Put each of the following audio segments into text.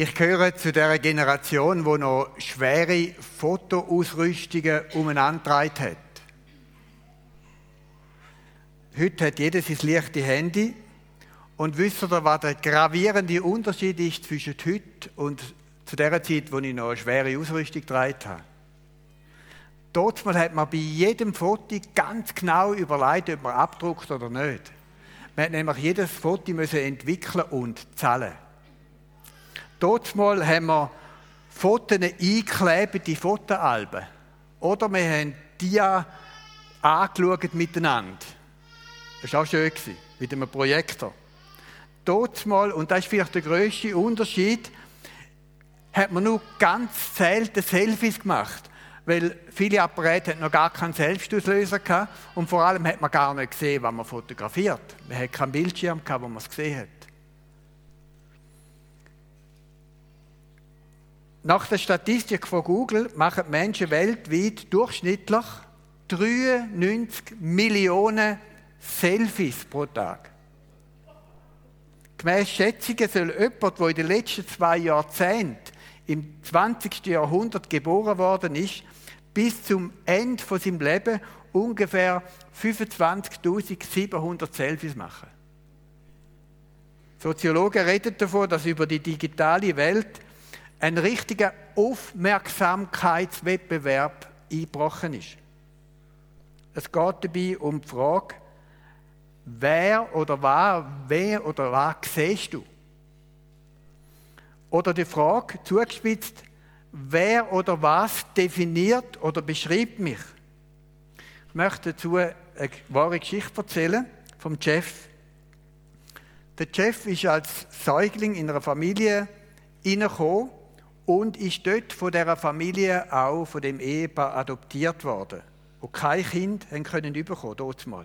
Ich gehöre zu der Generation, wo noch schwere Fotoausrüstungen umeinander hat. Heute hat jeder sein leichtes Handy. Und wisst ihr, was der gravierende Unterschied ist zwischen heute und zu der Zeit, wo ich noch eine schwere Ausrüstung getragen habe? Dort hat man bei jedem Foto ganz genau überlegt, ob man abdruckt oder nicht. Man hat nämlich jedes Foto müssen entwickeln und zählen. Dort haben wir Fotos eingeklebt in Fotoalben. Oder wir haben die angeschaut miteinander. Das war auch schön, mit einem Projektor. Dort mal, und das ist vielleicht der grösste Unterschied, hat man nur ganz selten Selfies gemacht weil viele Apparate noch gar keinen Selbstauslöser gehabt und vor allem hat man gar nicht gesehen, was man fotografiert. Man hat keinen Bildschirm gehabt, wo man es gesehen hat. Nach der Statistik von Google machen Menschen weltweit durchschnittlich 93 Millionen Selfies pro Tag. Gemäss Schätzungen soll jemand, der in den letzten zwei Jahrzehnten im 20. Jahrhundert geboren worden ist, bis zum Ende von seinem Leben ungefähr 25.700 Selfies machen. Soziologen reden davon, dass über die digitale Welt ein richtiger Aufmerksamkeitswettbewerb eingebrochen ist. Es geht dabei um die Frage, wer oder was, wer oder was siehst du? Oder die Frage, zugespitzt, wer oder was definiert oder beschreibt mich. Ich möchte dazu eine wahre Geschichte erzählen vom Jeff. Der Jeff ist als Säugling in einer Familie hineingekommen und ist dort von dieser Familie auch von dem Ehepaar adoptiert worden, wo kein Kind können bekommen, dort mal.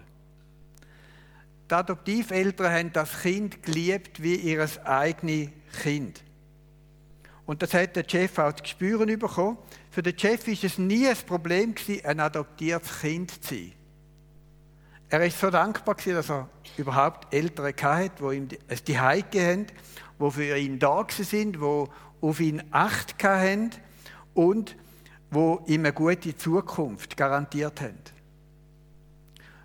Die Adoptiveltern haben das Kind geliebt wie ihr eigenes Kind. Und das hat der Chef auch zu spüren bekommen. Für den Chef war es nie ein Problem, ein adoptiertes Kind zu sein. Er war so dankbar, dass er überhaupt Eltern hatte, die ihm Zuhause gegeben haben, die für ihn da sind, die auf ihn Acht hatten und die ihm eine gute Zukunft garantiert haben.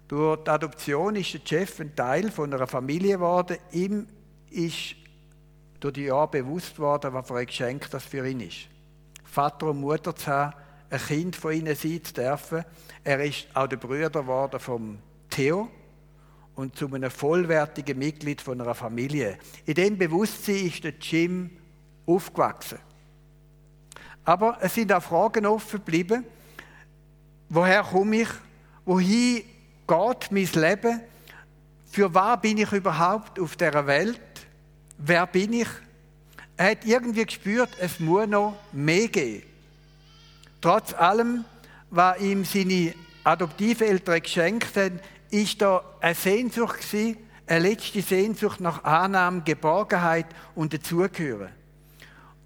Durch die Adoption ist der Chef ein Teil von einer Familie geworden. Ihm ist durch die Jahre bewusst worden, was für ein Geschenk das für ihn ist. Vater und Mutter zu haben, ein Kind von ihnen sein zu dürfen. Er ist auch der Bruder geworden vom Theo und zu einem vollwertigen Mitglied von einer Familie. In dem Bewusstsein ist der Jim aufgewachsen. Aber es sind auch Fragen offen geblieben. Woher komme ich? Wohin geht mein Leben? Für was bin ich überhaupt auf der Welt? wer bin ich? Er hat irgendwie gespürt, es muss noch mehr geben. Trotz allem, was ihm seine Adoptiveltern geschenkt haben, ist da eine Sehnsucht eine letzte Sehnsucht nach Annahme, Geborgenheit und Dazugehören.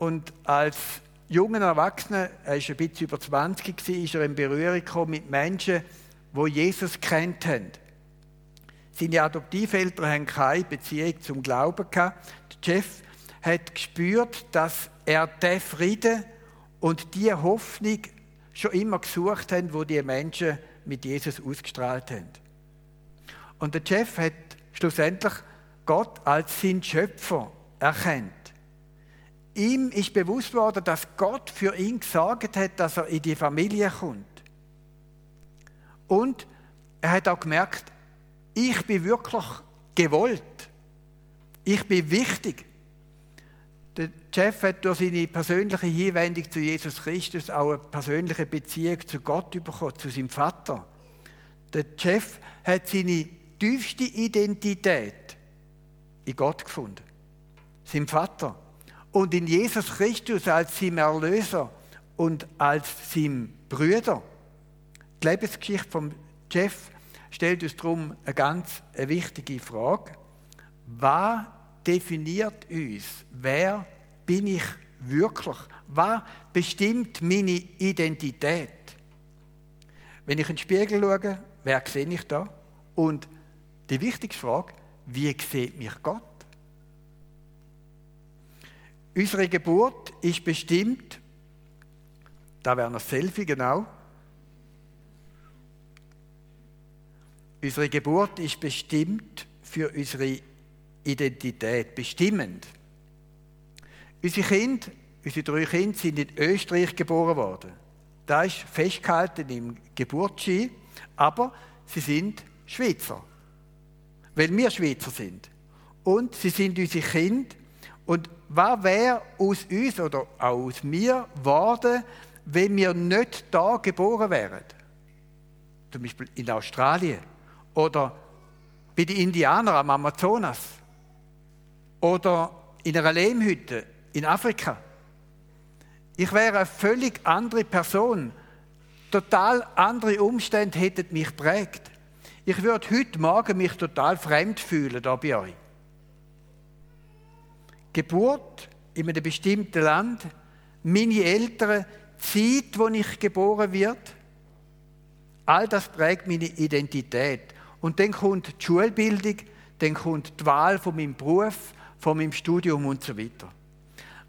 Und als junger Erwachsener, er ist ein bisschen über 20 gewesen, ist er in Berührung gekommen mit Menschen, die Jesus kennt haben. Seine Adoptiveltern haben keine Beziehung zum Glauben gehabt. Jeff hat gespürt, dass er den Frieden und die Hoffnung schon immer gesucht hat, wo die Menschen mit Jesus ausgestrahlt haben. Und der Jeff hat schlussendlich Gott als sein Schöpfer erkannt. Ihm ist bewusst worden, dass Gott für ihn gesagt hat, dass er in die Familie kommt. Und er hat auch gemerkt, ich bin wirklich gewollt. Ich bin wichtig. Der Jeff hat durch seine persönliche Hinwendung zu Jesus Christus auch eine persönliche Beziehung zu Gott bekommen, zu seinem Vater. Der Jeff hat seine tiefste Identität in Gott gefunden, seinem Vater. Und in Jesus Christus als seinem Erlöser und als seinem Brüder. Die Lebensgeschichte von Jeff stellt uns darum eine ganz wichtige Frage. Was definiert uns? Wer bin ich wirklich? Was bestimmt meine Identität? Wenn ich in den Spiegel schaue, wer sehe ich da? Und die wichtigste Frage, wie sieht mich Gott? Unsere Geburt ist bestimmt, da wäre ein Selfie genau. Unsere Geburt ist bestimmt für unsere Identität, bestimmend. Unsere Kinder, unsere drei Kinder sind in Österreich geboren worden. Da ist festgehalten im Geburtsschein, aber sie sind Schweizer. Weil wir Schweizer sind. Und sie sind unsere Kinder. Und was wäre aus uns oder auch aus mir geworden, wenn wir nicht da geboren wären? Zum Beispiel in Australien oder bei den Indianern am Amazonas oder in einer Lehmhütte in Afrika. Ich wäre eine völlig andere Person. Total andere Umstände hätten mich prägt. Ich würde heute Morgen mich total fremd fühlen da bei euch. Geburt in einem bestimmten Land, meine Eltern, die Zeit, wo ich geboren wird, all das prägt meine Identität. Und dann kommt die Schulbildung, dann kommt die Wahl von meinem Beruf, von meinem Studium und so weiter.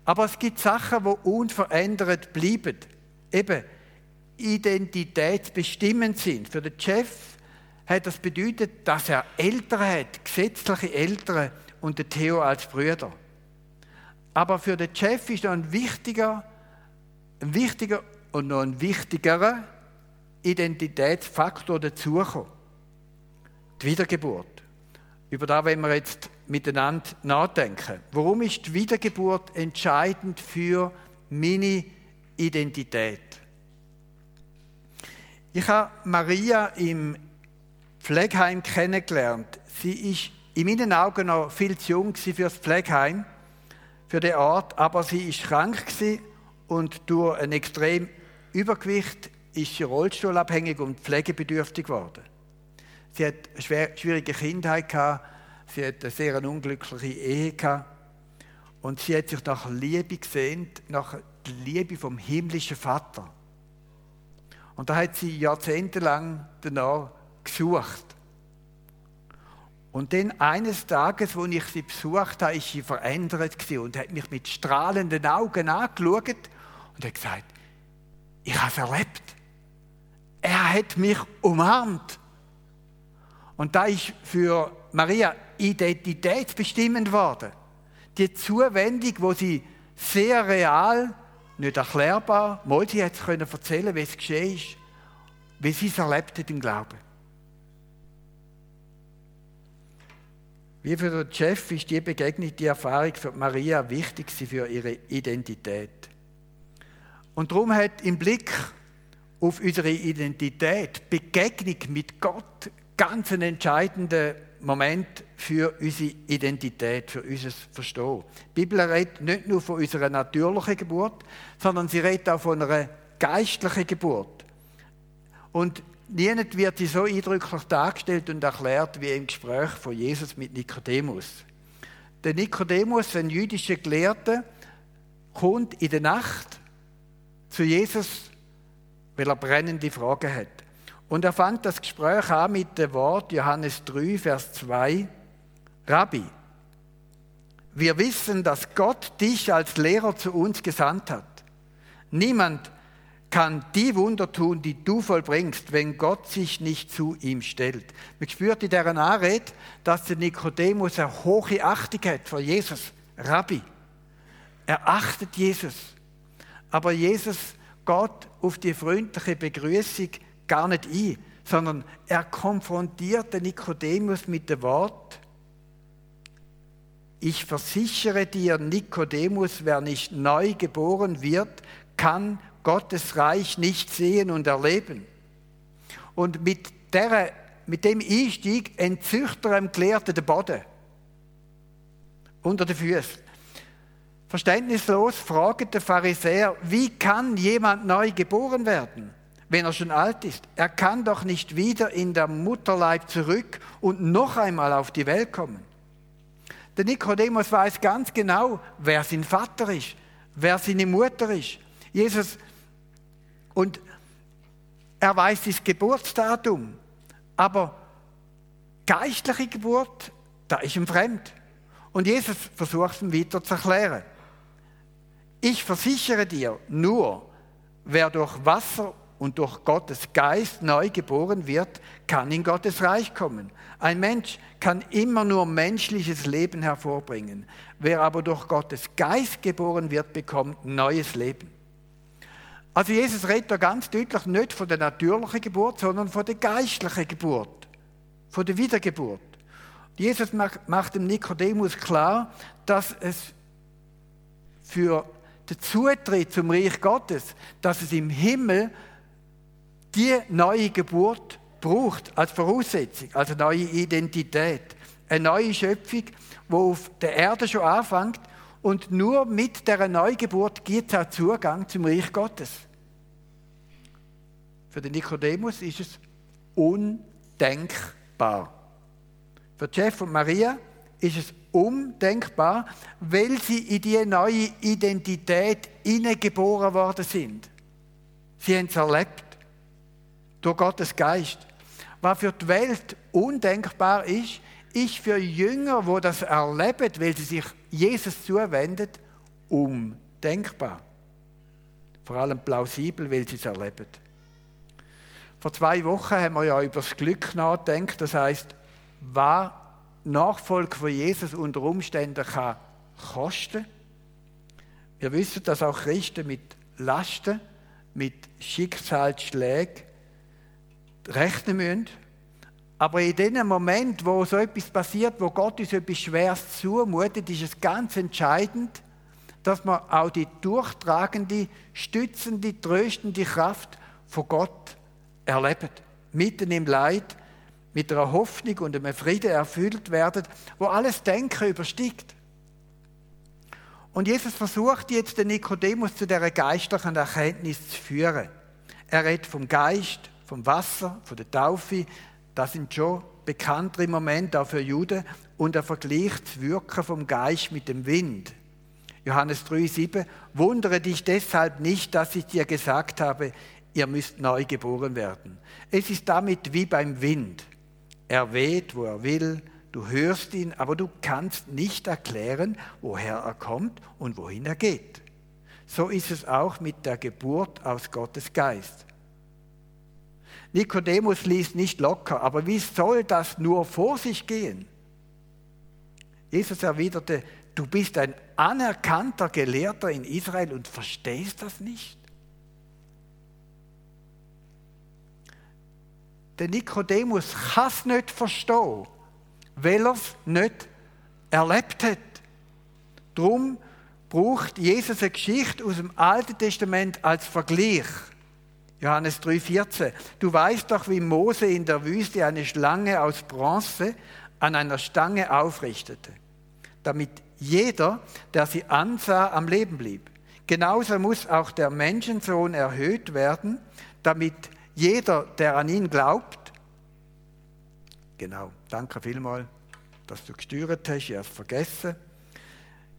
Aber es gibt Sachen, die unverändert bleiben. Eben identitätsbestimmend sind. Für den Chef hat das bedeutet, dass er Eltern hat, gesetzliche Eltern und den Theo als Brüder. Aber für den Chef ist noch ein wichtiger, ein wichtiger und noch ein wichtigerer Identitätsfaktor dazugekommen. Die Wiedergeburt. Über da wollen wir jetzt miteinander nachdenken. Warum ist die Wiedergeburt entscheidend für meine Identität? Ich habe Maria im Pflegeheim kennengelernt. Sie ist in meinen Augen noch viel zu jung für das Pflegeheim, für den Ort, aber sie ist krank und durch ein extrem Übergewicht ist sie rollstuhlabhängig und pflegebedürftig geworden. Sie hat eine schwierige Kindheit gehabt, sie hat eine sehr unglückliche Ehe gehabt und sie hat sich nach Liebe gesehnt, nach der Liebe vom himmlischen Vater. Und da hat sie jahrzehntelang danach gesucht. Und dann eines Tages, wo ich sie besucht habe, ist sie verändert und hat mich mit strahlenden Augen angeschaut und hat gesagt, ich habe es erlebt. Er hat mich umarmt. Und da ist für Maria identitätsbestimmend geworden. Die Zuwendung, wo sie sehr real, nicht erklärbar, mal sie hat es erzählen, wie es geschehen ist, wie sie es erlebt hat im Glauben. Wie für den Chef ist die Begegnung, die Erfahrung für Maria wichtig für ihre Identität. Und darum hat im Blick auf unsere Identität Begegnung mit Gott ganz ein entscheidender Moment für unsere Identität, für unser Verstehen. Die Bibel redet nicht nur von unserer natürlichen Geburt, sondern sie redet auch von einer geistlichen Geburt. Und niemand wird sie so eindrücklich dargestellt und erklärt wie im Gespräch von Jesus mit Nikodemus. Der Nikodemus, ein jüdischer Gelehrter, kommt in der Nacht zu Jesus, weil er brennende Fragen hat. Und er fand das Gespräch an mit dem Wort Johannes 3, Vers 2, Rabbi, wir wissen, dass Gott dich als Lehrer zu uns gesandt hat. Niemand kann die Wunder tun, die du vollbringst, wenn Gott sich nicht zu ihm stellt. Man spürt in dieser Anrede, dass der Nikodemus eine hohe Achtung hat vor Jesus, Rabbi. Er achtet Jesus. Aber Jesus geht auf die freundliche Begrüßung gar nicht ein, sondern er konfrontiert den Nikodemus mit dem Wort, ich versichere dir, Nikodemus, wer nicht neu geboren wird, kann Gottes Reich nicht sehen und erleben. Und mit, der, mit dem Einstieg entzücht er Gelehrten den Boden unter den Füßen. Verständnislos fragt der Pharisäer, wie kann jemand neu geboren werden? wenn er schon alt ist. Er kann doch nicht wieder in der Mutterleib zurück und noch einmal auf die Welt kommen. Der Nikodemus weiß ganz genau, wer sein Vater ist, wer seine Mutter ist. Jesus und er weiß das Geburtsdatum, aber geistliche Geburt, da ist ihm fremd. Und Jesus versucht es ihm weiter zu erklären. Ich versichere dir, nur wer durch Wasser und durch Gottes Geist neu geboren wird, kann in Gottes Reich kommen. Ein Mensch kann immer nur menschliches Leben hervorbringen. Wer aber durch Gottes Geist geboren wird, bekommt neues Leben. Also Jesus redet da ganz deutlich nicht von der natürlichen Geburt, sondern von der geistlichen Geburt, von der Wiedergeburt. Jesus macht dem Nikodemus klar, dass es für den Zutritt zum Reich Gottes, dass es im Himmel die neue Geburt braucht als Voraussetzung, also neue Identität, eine neue Schöpfung, die auf der Erde schon anfängt und nur mit der Neugeburt gibt es auch Zugang zum Reich Gottes. Für den Nikodemus ist es undenkbar. Für Jeff und Maria ist es undenkbar, weil sie in diese neue Identität hineingeboren worden sind. Sie haben es erlebt. Durch Gottes Geist. Was für die Welt undenkbar ist, ist für Jünger, wo das erleben, weil sie sich Jesus zuwenden, undenkbar. Vor allem plausibel, weil sie es erleben. Vor zwei Wochen haben wir ja über das Glück nachgedacht. Das heißt, was Nachfolge von Jesus unter Umständen kann kosten. Wir wissen, dass auch Christen mit Lasten, mit Schicksalsschlägen rechnen müssen. Aber in dem Moment, wo so etwas passiert, wo Gott uns etwas Schweres zumutet, ist es ganz entscheidend, dass man auch die durchtragende, stützende, tröstende Kraft von Gott erlebt. Mitten im Leid, mit einer Hoffnung und einem Frieden erfüllt werden, wo alles Denken übersteigt. Und Jesus versucht jetzt den Nikodemus zu der geistlichen Erkenntnis zu führen. Er redet vom Geist, vom Wasser, von der Taufe. Das sind schon bekanntere Momente auch für Juden. Und er vergleicht das Wirken vom Geist mit dem Wind. Johannes 3,7 Wundere dich deshalb nicht, dass ich dir gesagt habe, ihr müsst neu geboren werden. Es ist damit wie beim Wind. Er weht, wo er will, du hörst ihn, aber du kannst nicht erklären, woher er kommt und wohin er geht. So ist es auch mit der Geburt aus Gottes Geist. Nikodemus liest nicht locker, aber wie soll das nur vor sich gehen? Jesus erwiderte, du bist ein anerkannter Gelehrter in Israel und verstehst das nicht? der Nikodemus kann es nicht verstehen, weil er es nicht erlebt hat. Darum braucht Jesus eine Geschichte aus dem Alten Testament als Vergleich. Johannes 3,14. Du weißt doch, wie Mose in der Wüste eine Schlange aus Bronze an einer Stange aufrichtete, damit jeder, der sie ansah, am Leben blieb. Genauso muss auch der Menschensohn erhöht werden, damit jeder, der an ihn glaubt, genau, danke vielmals, dass du gesteuert hast, ich habe es vergessen.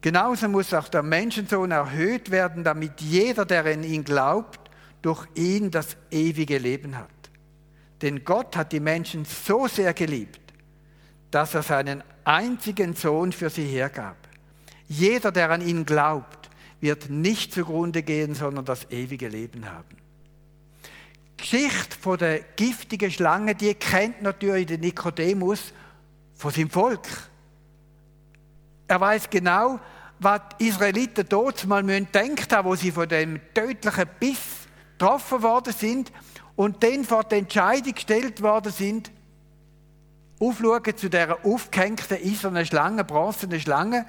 Genauso muss auch der Menschensohn erhöht werden, damit jeder, der an ihn glaubt, durch ihn das ewige Leben hat. Denn Gott hat die Menschen so sehr geliebt, dass er seinen einzigen Sohn für sie hergab. Jeder, der an ihn glaubt, wird nicht zugrunde gehen, sondern das ewige Leben haben. Geschichte von der giftigen Schlange, die kennt natürlich der Nikodemus von seinem Volk. Er weiß genau, was die Israeliten dort mal denkt haben, wo sie von dem tödlichen Biss getroffen worden sind und dann vor die Entscheidung gestellt worden sind, aufschauen zu dieser aufgehängten eisernen Schlange, bronzenen Schlange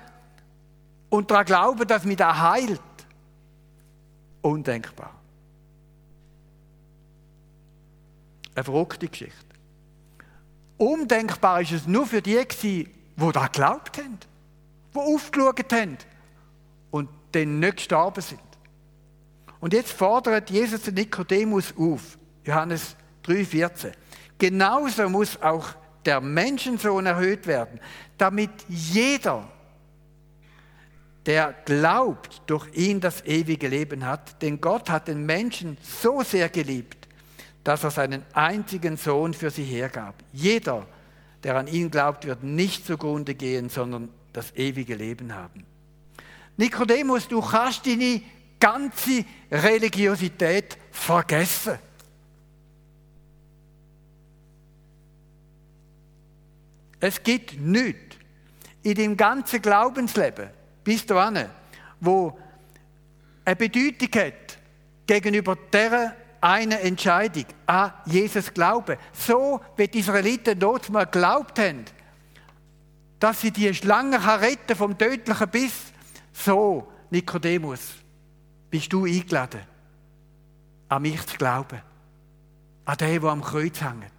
und daran glauben, dass mich das heilt. Undenkbar. Eine verrückte Geschichte. Undenkbar ist es nur für die, die da geglaubt haben, die aufgeschaut haben und dann nicht gestorben sind. Und jetzt fordert Jesus den Nikodemus auf, Johannes 3,14. Genauso muss auch der Menschensohn erhöht werden, damit jeder, der glaubt, durch ihn das ewige Leben hat. Denn Gott hat den Menschen so sehr geliebt, dass er seinen einzigen Sohn für sie hergab. Jeder, der an ihn glaubt, wird nicht zugrunde gehen, sondern das ewige Leben haben. Nikodemus, du kannst deine ganze Religiosität vergessen. Es gibt nichts in deinem ganzen Glaubensleben bis dahin, wo eine Bedeutung hat gegenüber dieser eine Entscheidung an Jesus glauben. So wie die Israeliten dort mal geglaubt haben, dass sie die Schlange retten vom tödlichen Biss. So, Nikodemus, bist du eingeladen, an mich zu glauben. An den, der am Kreuz hängt.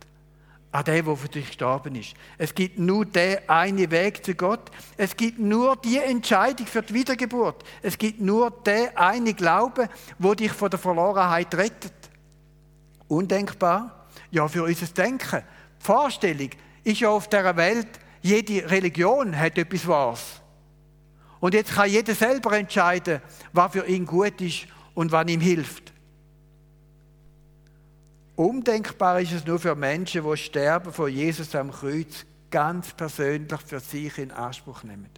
An den, der für dich gestorben ist. Es gibt nur den einen Weg zu Gott. Es gibt nur die Entscheidung für die Wiedergeburt. Es gibt nur den einen Glauben, wo dich von der Verlorenheit rettet. Undenkbar? Ja, für unser Denken. Die Vorstellung ist ja auf dieser Welt, jede Religion hat etwas Wahres. Und jetzt kann jeder selber entscheiden, was für ihn gut ist und was ihm hilft. Undenkbar ist es nur für Menschen, die sterben von Jesus am Kreuz, ganz persönlich für sich in Anspruch nehmen.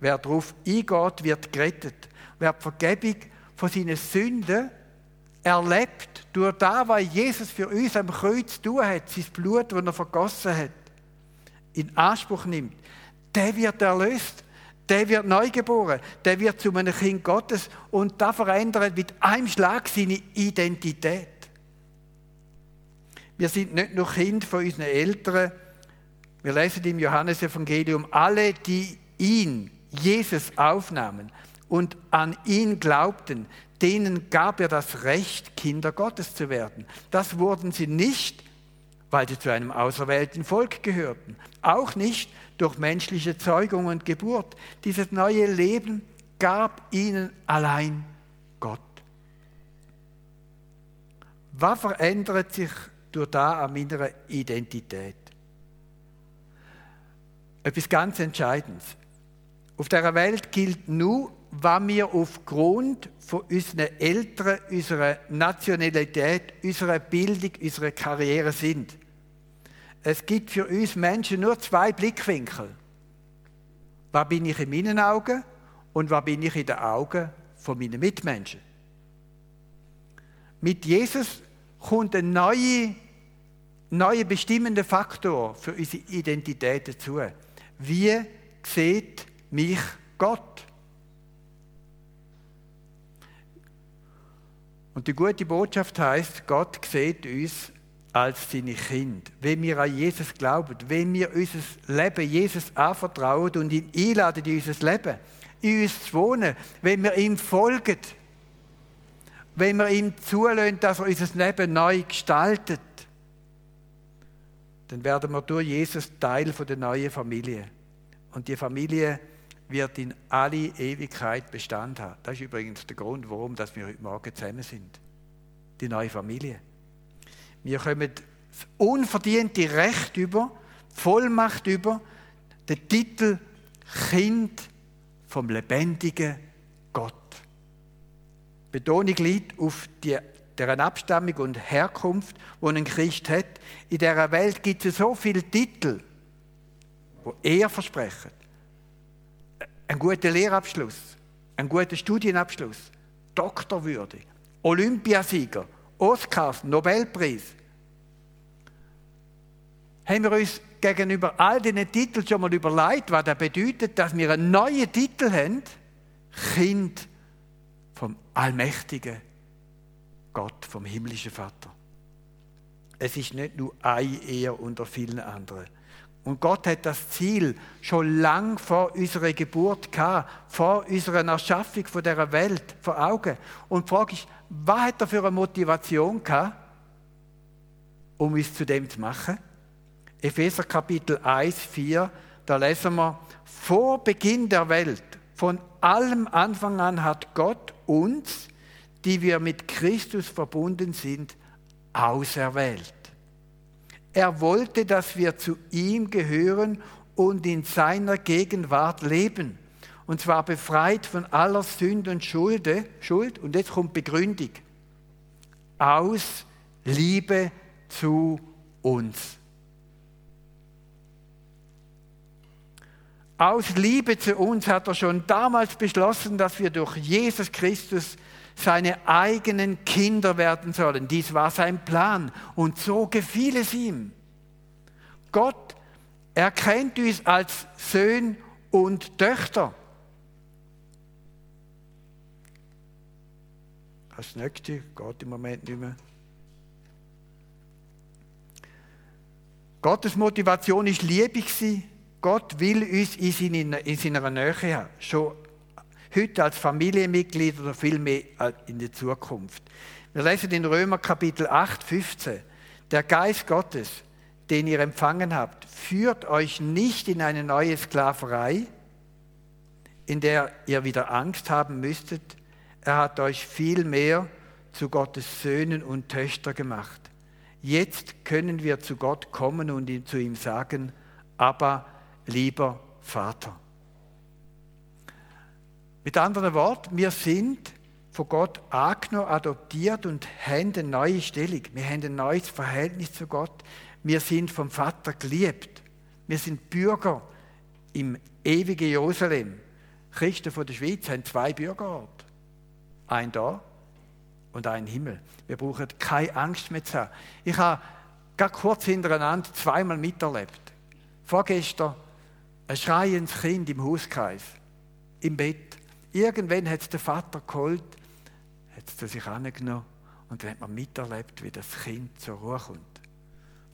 Wer darauf eingeht, wird gerettet. Wer die Vergebung von seinen Sünden erlebt, durch das, was Jesus für uns am Kreuz tun hat, sein Blut, das er vergossen hat, in Anspruch nimmt, der wird erlöst, der wird neugeboren, der wird zu einem Kind Gottes und da verändert mit einem Schlag seine Identität. Wir sind nicht nur Kind von unseren Eltern. Wir lesen im Johannesevangelium, alle, die ihn, Jesus, aufnahmen und an ihn glaubten, denen gab er das Recht, Kinder Gottes zu werden. Das wurden sie nicht, weil sie zu einem auserwählten Volk gehörten, auch nicht durch menschliche Zeugung und Geburt. Dieses neue Leben gab ihnen allein Gott. Was verändert sich durch da an meiner Identität? Etwas ganz Entscheidendes. Auf der Welt gilt nur, was wir aufgrund von unseren Eltern, unserer Nationalität, unserer Bildung, unserer Karriere sind. Es gibt für uns Menschen nur zwei Blickwinkel. Was bin ich in meinen Augen und was bin ich in den Augen von meinen Mitmenschen? Mit Jesus kommt ein neuer, neuer bestimmender Faktor für unsere Identität dazu. Wie sieht mich Gott? Und die gute Botschaft heißt, Gott sieht uns als seine Kind. Wenn wir an Jesus glauben, wenn wir unser Leben Jesus anvertrauen und ihn einladen in unser Leben, in uns zu wohnen, wenn wir ihm folgen, wenn wir ihm zulassen, dass er unser Leben neu gestaltet, dann werden wir durch Jesus Teil der neuen Familie. Und die Familie wird in alle Ewigkeit Bestand haben. Das ist übrigens der Grund, warum wir heute Morgen zusammen sind. Die neue Familie. Wir kommen unverdiente Recht über, Vollmacht über, den Titel Kind vom lebendigen Gott. Betonung liegt auf die, deren Abstammung und Herkunft, die ein Christ hat. In dieser Welt gibt es so viele Titel, die er versprechen. Ein guter Lehrabschluss, ein guter Studienabschluss, Doktorwürde, Olympiasieger, Oscars, Nobelpreis. Haben wir uns gegenüber all diesen Titeln schon mal überlegt, was das bedeutet, dass wir einen neuen Titel haben? Kind vom allmächtigen Gott, vom himmlischen Vater. Es ist nicht nur ein Ehe unter vielen anderen. Und Gott hat das Ziel schon lang vor unserer Geburt gehabt, vor unserer Erschaffung von dieser Welt vor Augen. Und die Frage ist, was hat er für eine Motivation gehabt, um uns zu dem zu machen? Epheser Kapitel 1, 4, da lesen wir, vor Beginn der Welt, von allem Anfang an hat Gott uns, die wir mit Christus verbunden sind, auserwählt. Er wollte, dass wir zu ihm gehören und in seiner Gegenwart leben. Und zwar befreit von aller Sünde und Schuld. Schuld. Und jetzt kommt Begründung. Aus Liebe zu uns. Aus Liebe zu uns hat er schon damals beschlossen, dass wir durch Jesus Christus seine eigenen Kinder werden sollen. Dies war sein Plan und so gefiel es ihm. Gott erkennt uns als Söhne und Töchter. Das nächste geht im Moment nicht mehr. Gottes Motivation ist Liebe Gott will uns in seiner Nähe haben. Schon heute als Familienmitglied oder vielmehr in der Zukunft. Wir lesen in Römer Kapitel 8, 15. Der Geist Gottes, den ihr empfangen habt, führt euch nicht in eine neue Sklaverei, in der ihr wieder Angst haben müsstet. Er hat euch vielmehr zu Gottes Söhnen und Töchter gemacht. Jetzt können wir zu Gott kommen und zu ihm sagen, aber lieber Vater. Mit anderen Worten, wir sind von Gott angenommen, adoptiert und haben eine neue Stellung. Wir haben ein neues Verhältnis zu Gott. Wir sind vom Vater geliebt. Wir sind Bürger im ewigen Jerusalem. Christen von der Schweiz haben zwei Bürgerorte. Ein da und ein Himmel. Wir brauchen keine Angst mehr zu haben. Ich habe gerade kurz hintereinander zweimal miterlebt. Vorgestern ein schreiendes Kind im Hauskreis, im Bett. Irgendwann hat es der Vater geholt, hat es sich angenommen und dann hat man miterlebt, wie das Kind zur Ruhe kommt.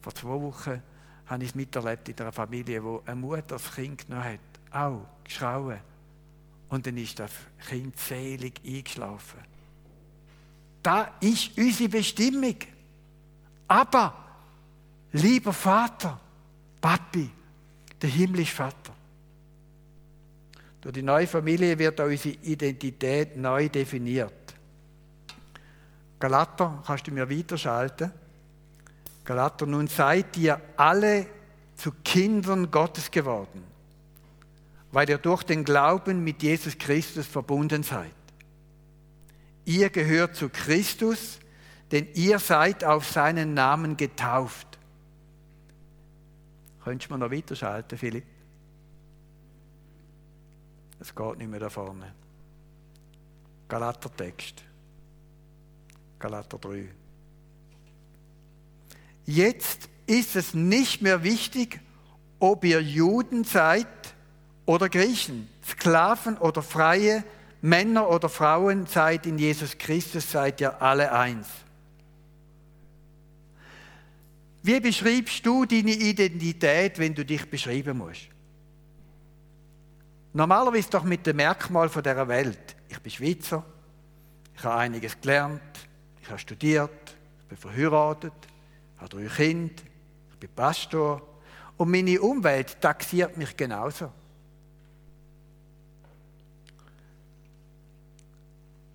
Vor zwei Wochen habe ich es miterlebt in einer Familie, wo eine Mutter das Kind genommen hat, auch geschrauen. Und dann ist das Kind selig eingeschlafen. Da ist unsere Bestimmung. Aber, lieber Vater, Papi, der himmlische Vater. Durch die neue Familie wird auch unsere Identität neu definiert. Galater, kannst du mir weiterschalten? Galater, nun seid ihr alle zu Kindern Gottes geworden, weil ihr durch den Glauben mit Jesus Christus verbunden seid. Ihr gehört zu Christus, denn ihr seid auf seinen Namen getauft. Könntest du mir noch weiterschalten, Philipp? Es geht nicht mehr da vorne. Galatertext. Galater 3. Jetzt ist es nicht mehr wichtig, ob ihr Juden seid oder Griechen, Sklaven oder Freie, Männer oder Frauen seid in Jesus Christus, seid ihr alle eins. Wie beschreibst du deine Identität, wenn du dich beschreiben musst? Normalerweise doch mit dem Merkmal von dieser Welt. Ich bin Schweizer, ich habe einiges gelernt, ich habe studiert, ich bin verheiratet, ich habe drei Kinder, ich bin Pastor und meine Umwelt taxiert mich genauso.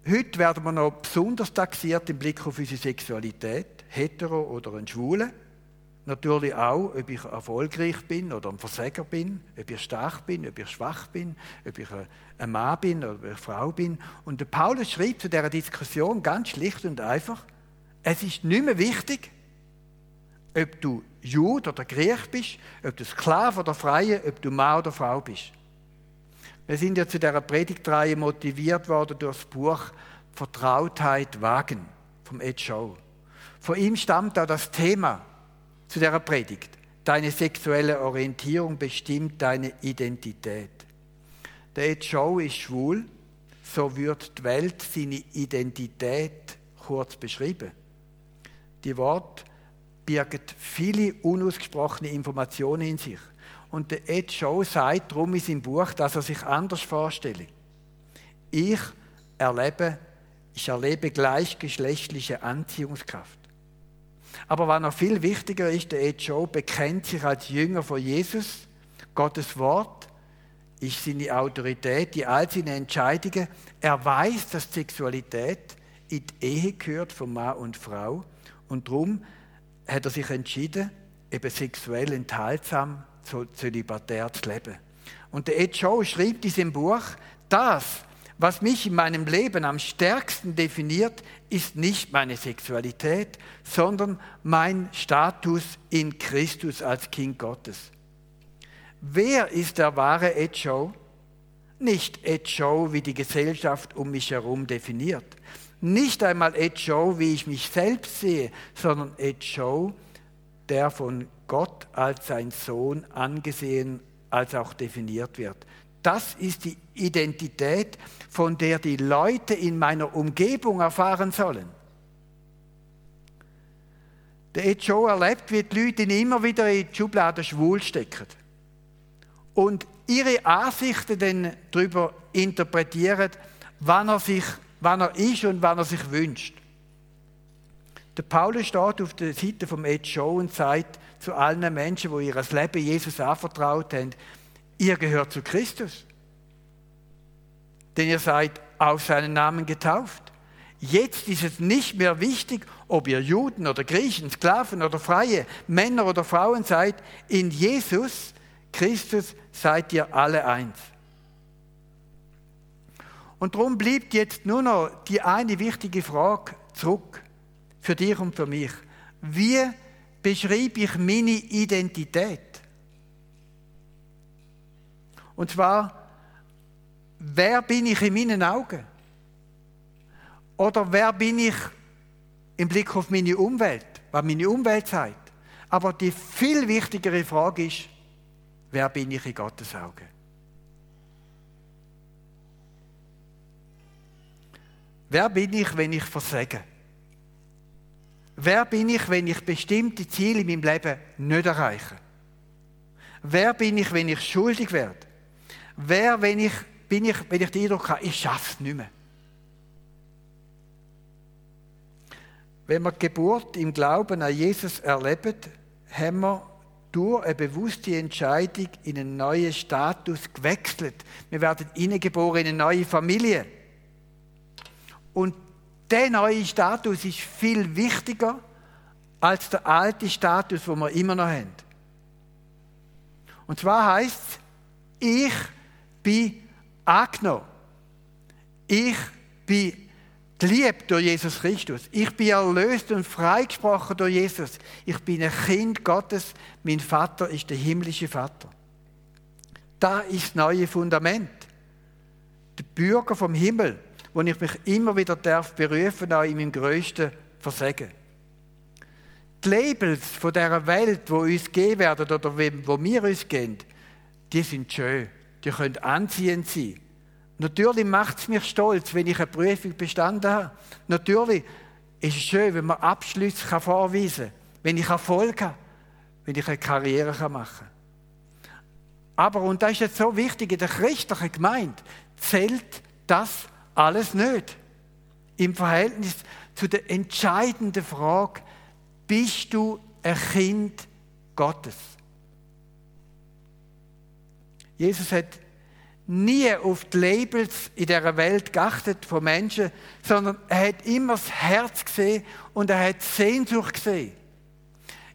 Heute werden wir noch besonders taxiert im Blick auf unsere Sexualität, hetero oder ein Schwule. Natürlich auch, ob ich erfolgreich bin oder ein Versäger bin, ob ich stark bin, ob ich schwach bin, ob ich ein Mann bin oder eine Frau bin. Und der Paulus schreibt zu dieser Diskussion ganz schlicht und einfach, es ist nicht mehr wichtig, ob du Jude oder Griech bist, ob du Sklave oder Freie, ob du Mann oder Frau bist. Wir sind ja zu dieser Predigtreihe motiviert worden durch das Buch Vertrautheit wagen vom Ed Show. Von ihm stammt auch das Thema zu der Predigt. Deine sexuelle Orientierung bestimmt deine Identität. Der Ed Show ist schwul, so wird die Welt seine Identität kurz beschrieben. Die Wort birgt viele unausgesprochene Informationen in sich. Und der Ed Show sagt darum in seinem Buch, dass er sich anders vorstelle. Ich erlebe, ich erlebe gleichgeschlechtliche Anziehungskraft. Aber was noch viel wichtiger ist, der Ed Joe bekennt sich als Jünger von Jesus. Gottes Wort ist seine Autorität, die all seine Entscheidungen. Er weiß, dass Sexualität in die Ehe gehört von Mann und Frau. Und darum hat er sich entschieden, eben sexuell enthaltsam, zölibatär zu leben. Und der Ed Joe schreibt in diesem Buch, das, was mich in meinem Leben am stärksten definiert, ist nicht meine Sexualität, sondern mein Status in Christus als Kind Gottes. Wer ist der wahre Ed Show? Nicht Ed Show, wie die Gesellschaft um mich herum definiert. Nicht einmal Ed Show, wie ich mich selbst sehe, sondern Ed Show, der von Gott als sein Sohn angesehen als auch definiert wird. Das ist die Identität, von der die Leute in meiner Umgebung erfahren sollen. Der Ed Show erlebt, wie die Leute ihn immer wieder in die Schublade schwul stecken. Und ihre Ansichten dann darüber interpretieren, wann er, sich, wann er ist und wann er sich wünscht. Der Paulus steht auf der Seite vom Ed Show und sagt zu allen Menschen, die ihr Leben Jesus anvertraut haben, ihr gehört zu Christus. Denn ihr seid auf seinen Namen getauft. Jetzt ist es nicht mehr wichtig, ob ihr Juden oder Griechen, Sklaven oder Freie, Männer oder Frauen seid. In Jesus Christus seid ihr alle eins. Und darum bleibt jetzt nur noch die eine wichtige Frage zurück für dich und für mich. Wie beschreibe ich meine Identität? Und zwar, wer bin ich in meinen Augen? Oder wer bin ich im Blick auf meine Umwelt, was meine Umwelt sagt? Aber die viel wichtigere Frage ist, wer bin ich in Gottes Augen? Wer bin ich, wenn ich versage? Wer bin ich, wenn ich bestimmte Ziele in meinem Leben nicht erreiche? Wer bin ich, wenn ich schuldig werde? Wer wenn ich, bin ich, wenn ich den Eindruck habe, ich schaffe es nicht mehr? Wenn wir die Geburt im Glauben an Jesus erleben, haben wir durch eine bewusste Entscheidung in einen neuen Status gewechselt. Wir werden hineingeboren in eine neue Familie. Und der neue Status ist viel wichtiger als der alte Status, den wir immer noch haben. Und zwar heißt es, ich bin angenommen. Ich bin geliebt durch Jesus Christus. Ich bin erlöst und freigesprochen durch Jesus. Ich bin ein Kind Gottes. Mein Vater ist der himmlische Vater. Da ist das neue Fundament. Der Bürger vom Himmel wo ich mich immer wieder darf berufen, auch in meinem größten Versagen. Die Labels von dieser Welt, wo uns geben werden oder wo wir uns geben, die sind schön. Die können anziehend sein. Natürlich macht es mich stolz, wenn ich eine Prüfung bestanden habe. Natürlich ist es schön, wenn man Abschlüsse vorweisen kann, wenn ich Erfolg habe, wenn ich eine Karriere machen kann. Aber, und das ist jetzt so wichtig, in der christlichen Gemeinde zählt das alles nicht. Im Verhältnis zu der entscheidenden Frage, bist du ein Kind Gottes? Jesus hat nie auf die Labels in dieser Welt geachtet von Menschen, sondern er hat immer das Herz gesehen und er hat Sehnsucht gesehen.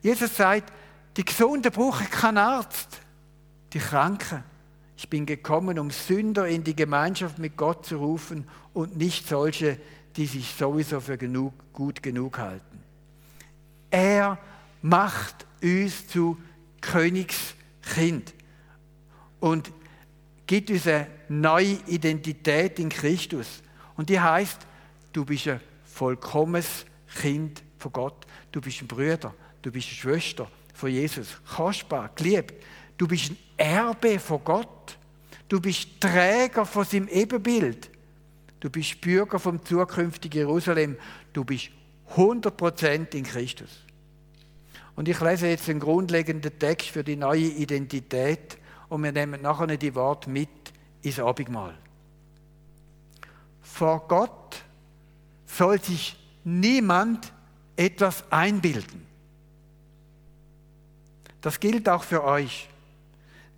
Jesus sagt, die Gesunden brauchen keinen Arzt, die Kranken. Ich bin gekommen, um Sünder in die Gemeinschaft mit Gott zu rufen und nicht solche, die sich sowieso für genug, gut genug halten. Er macht uns zu Königskind und gibt uns eine neue Identität in Christus. Und die heißt, du bist ein vollkommenes Kind von Gott. Du bist ein Bruder, du bist eine Schwester von Jesus. Kostbar, geliebt. Du bist ein Erbe von Gott. Du bist Träger von seinem Ebenbild. Du bist Bürger vom zukünftigen Jerusalem. Du bist 100% in Christus. Und ich lese jetzt einen grundlegenden Text für die neue Identität und wir nehmen nachher die Worte mit ins Abendmahl. Vor Gott soll sich niemand etwas einbilden. Das gilt auch für euch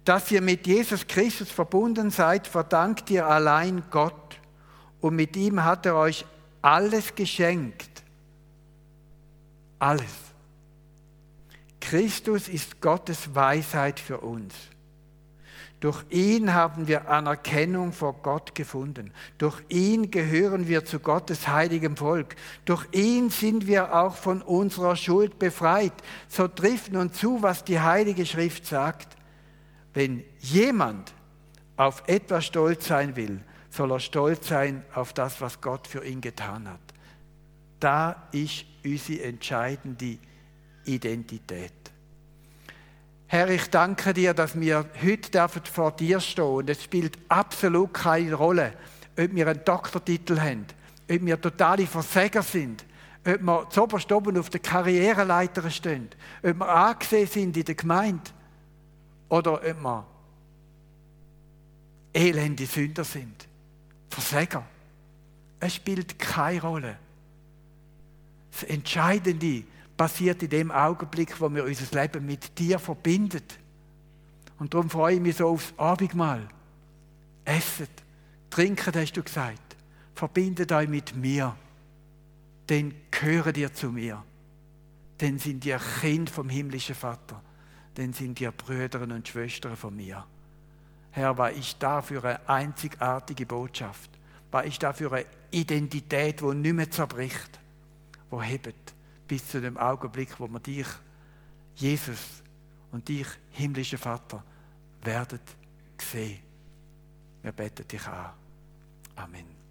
dass ihr mit Jesus Christus verbunden seid, verdankt ihr allein Gott. Und mit ihm hat er euch alles geschenkt. Alles. Christus ist Gottes Weisheit für uns. Durch ihn haben wir Anerkennung vor Gott gefunden. Durch ihn gehören wir zu Gottes heiligem Volk. Durch ihn sind wir auch von unserer Schuld befreit. So trifft nun zu, was die Heilige Schrift sagt. Wenn jemand auf etwas stolz sein will, soll er stolz sein auf das, was Gott für ihn getan hat. Da ist unsere entscheidende Identität. Herr, ich danke dir, dass wir heute vor dir stehen und es spielt absolut keine Rolle, ob wir einen Doktortitel haben, ob wir totale Versäger sind, ob wir zuoberst oben auf der Karriereleiter stehen, ob wir angesehen sind in der Gemeinde oder ob wir elende Sünder sind. Versäger. Es spielt keine Rolle. Das Entscheidende passiert in dem Augenblick, wo wir unser Leben mit dir verbinden. Und darum freue ich mich so aufs Abendmahl. Esset, trinket, hast du gesagt. Verbindet euch mit mir. Denn gehören dir zu mir. Denn sind ihr Kind vom himmlischen Vater. Denn sind ihr Brüder und Schwestern von mir. Herr, was ist da für eine einzigartige Botschaft? Was ist da für eine Identität, die nicht mehr zerbricht, die hebt bis zu dem Augenblick, wo wir dich, Jesus und dich, himmlischer Vater, werdet sehen. Wir beten dich an. Amen.